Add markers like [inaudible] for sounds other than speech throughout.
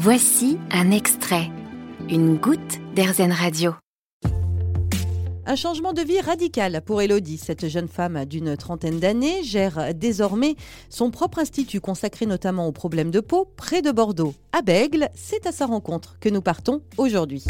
Voici un extrait, une goutte d'Airzen Radio. Un changement de vie radical pour Elodie. Cette jeune femme d'une trentaine d'années gère désormais son propre institut consacré notamment aux problèmes de peau près de Bordeaux. À Bègle, c'est à sa rencontre que nous partons aujourd'hui.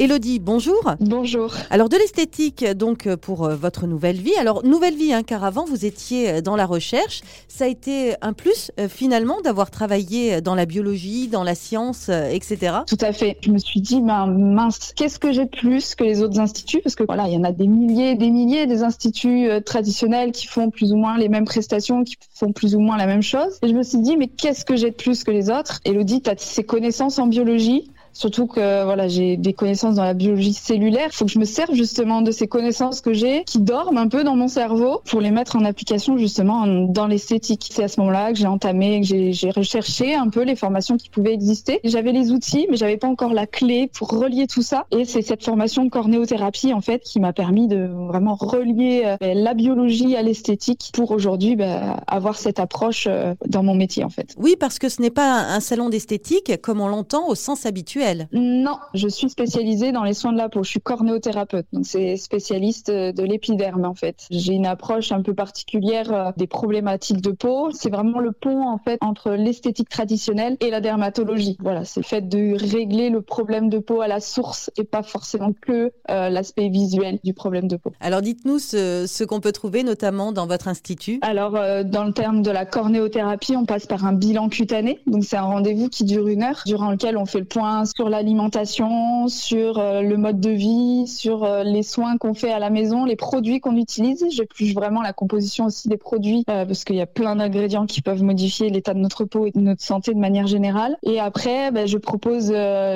Elodie, bonjour. Bonjour. Alors de l'esthétique donc pour euh, votre nouvelle vie. Alors nouvelle vie hein, car avant vous étiez euh, dans la recherche. Ça a été un plus euh, finalement d'avoir travaillé dans la biologie, dans la science, etc. Tout à fait. Je me suis dit ben mince, qu'est-ce que j'ai de plus que les autres instituts? Parce que voilà, il y en a des milliers, des milliers des instituts traditionnels qui font plus ou moins les mêmes prestations, qui font plus ou moins la même chose. Et je me suis dit mais qu'est-ce que j'ai de plus que les autres? Elodie, tu as ces connaissances en biologie Surtout que voilà, j'ai des connaissances dans la biologie cellulaire. Il faut que je me serve justement de ces connaissances que j'ai, qui dorment un peu dans mon cerveau, pour les mettre en application justement dans l'esthétique. C'est à ce moment-là que j'ai entamé, que j'ai recherché un peu les formations qui pouvaient exister. J'avais les outils, mais j'avais pas encore la clé pour relier tout ça. Et c'est cette formation de cornéothérapie en fait qui m'a permis de vraiment relier euh, ben, la biologie à l'esthétique pour aujourd'hui ben, avoir cette approche euh, dans mon métier en fait. Oui, parce que ce n'est pas un salon d'esthétique comme on l'entend au sens habituel non, je suis spécialisée dans les soins de la peau. Je suis cornéothérapeute, donc c'est spécialiste de l'épiderme en fait. J'ai une approche un peu particulière euh, des problématiques de peau. C'est vraiment le pont en fait entre l'esthétique traditionnelle et la dermatologie. Voilà, c'est le fait de régler le problème de peau à la source et pas forcément que euh, l'aspect visuel du problème de peau. Alors dites-nous ce, qu'on peut trouver notamment dans votre institut. Alors euh, dans le terme de la cornéothérapie, on passe par un bilan cutané. Donc c'est un rendez-vous qui dure une heure, durant lequel on fait le point sur l'alimentation, sur euh, le mode de vie, sur euh, les soins qu'on fait à la maison, les produits qu'on utilise. J'épluche vraiment la composition aussi des produits euh, parce qu'il y a plein d'ingrédients qui peuvent modifier l'état de notre peau et de notre santé de manière générale. Et après, ben, je propose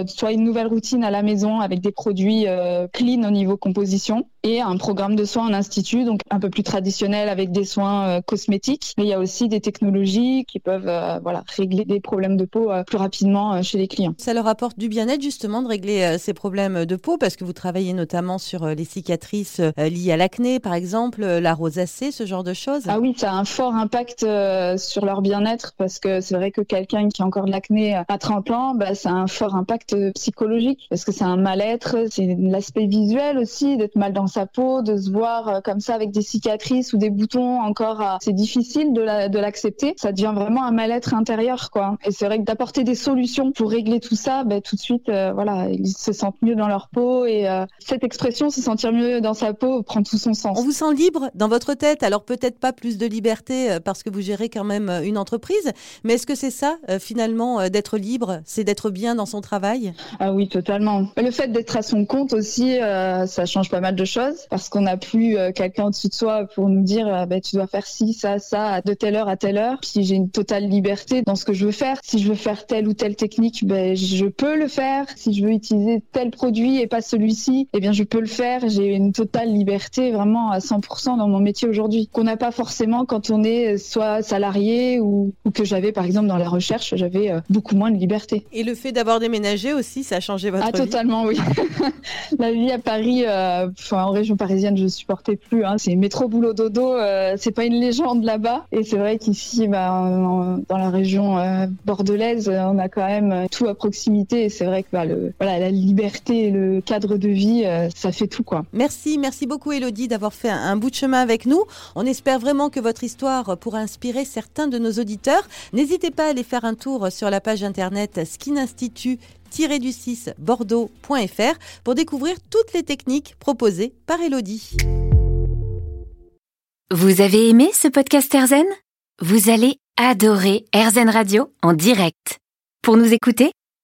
soit une nouvelle routine à la maison avec des produits clean au niveau composition et un programme de soins en institut, donc un peu plus traditionnel avec des soins cosmétiques. Mais il y a aussi des technologies qui peuvent voilà régler des problèmes de peau plus rapidement chez les clients. Ça leur apporte du bien-être justement de régler euh, ces problèmes de peau parce que vous travaillez notamment sur euh, les cicatrices euh, liées à l'acné par exemple, la rosacée, ce genre de choses Ah oui, ça a un fort impact sur leur bien-être parce que c'est vrai que quelqu'un qui a encore de l'acné à 30 ans, bah, ça a un fort impact psychologique parce que c'est un mal-être, c'est l'aspect visuel aussi, d'être mal dans sa peau, de se voir comme ça avec des cicatrices ou des boutons encore, c'est difficile de l'accepter. ça devient vraiment un mal-être intérieur quoi. Et c'est vrai que d'apporter des solutions pour régler tout ça, bah, tout de suite, euh, voilà, ils se sentent mieux dans leur peau et euh, cette expression, se sentir mieux dans sa peau, prend tout son sens. On vous sent libre dans votre tête, alors peut-être pas plus de liberté euh, parce que vous gérez quand même une entreprise, mais est-ce que c'est ça finalement d'être libre, c'est d'être bien dans son travail? Ah oui, totalement. Le fait d'être à son compte aussi, ça change pas mal de choses parce qu'on n'a plus quelqu'un au-dessus de soi pour nous dire bah, tu dois faire ci, ça, ça, de telle heure à telle heure. Puis j'ai une totale liberté dans ce que je veux faire. Si je veux faire telle ou telle technique, ben, je peux le faire. Si je veux utiliser tel produit et pas celui-ci, eh bien je peux le faire. J'ai une totale liberté vraiment à 100% dans mon métier aujourd'hui qu'on n'a pas forcément quand on est soit salarié ou, que j'avais par exemple dans la recherche, j'avais euh, beaucoup moins de liberté. Et le fait d'avoir déménagé aussi, ça a changé votre ah, vie? Totalement, oui. [laughs] la vie à Paris, euh, en région parisienne, je supportais plus. Hein. C'est métro boulot dodo, euh, c'est pas une légende là-bas. Et c'est vrai qu'ici, bah, dans la région bordelaise, on a quand même tout à proximité c'est vrai que bah, le, voilà, la liberté et le cadre de vie, euh, ça fait tout. quoi. Merci, merci beaucoup Elodie d'avoir fait un, bout de chemin avec nous. On espère vraiment que votre histoire pourra inspirer certains de nos auditeurs. N'hésitez pas à aller faire un tour sur la page internet Skin Institute du 6 bordeaux.fr pour découvrir toutes les techniques proposées par Elodie. Vous avez aimé ce podcast Erzen Vous allez adorer Erzen Radio en direct. Pour nous écouter,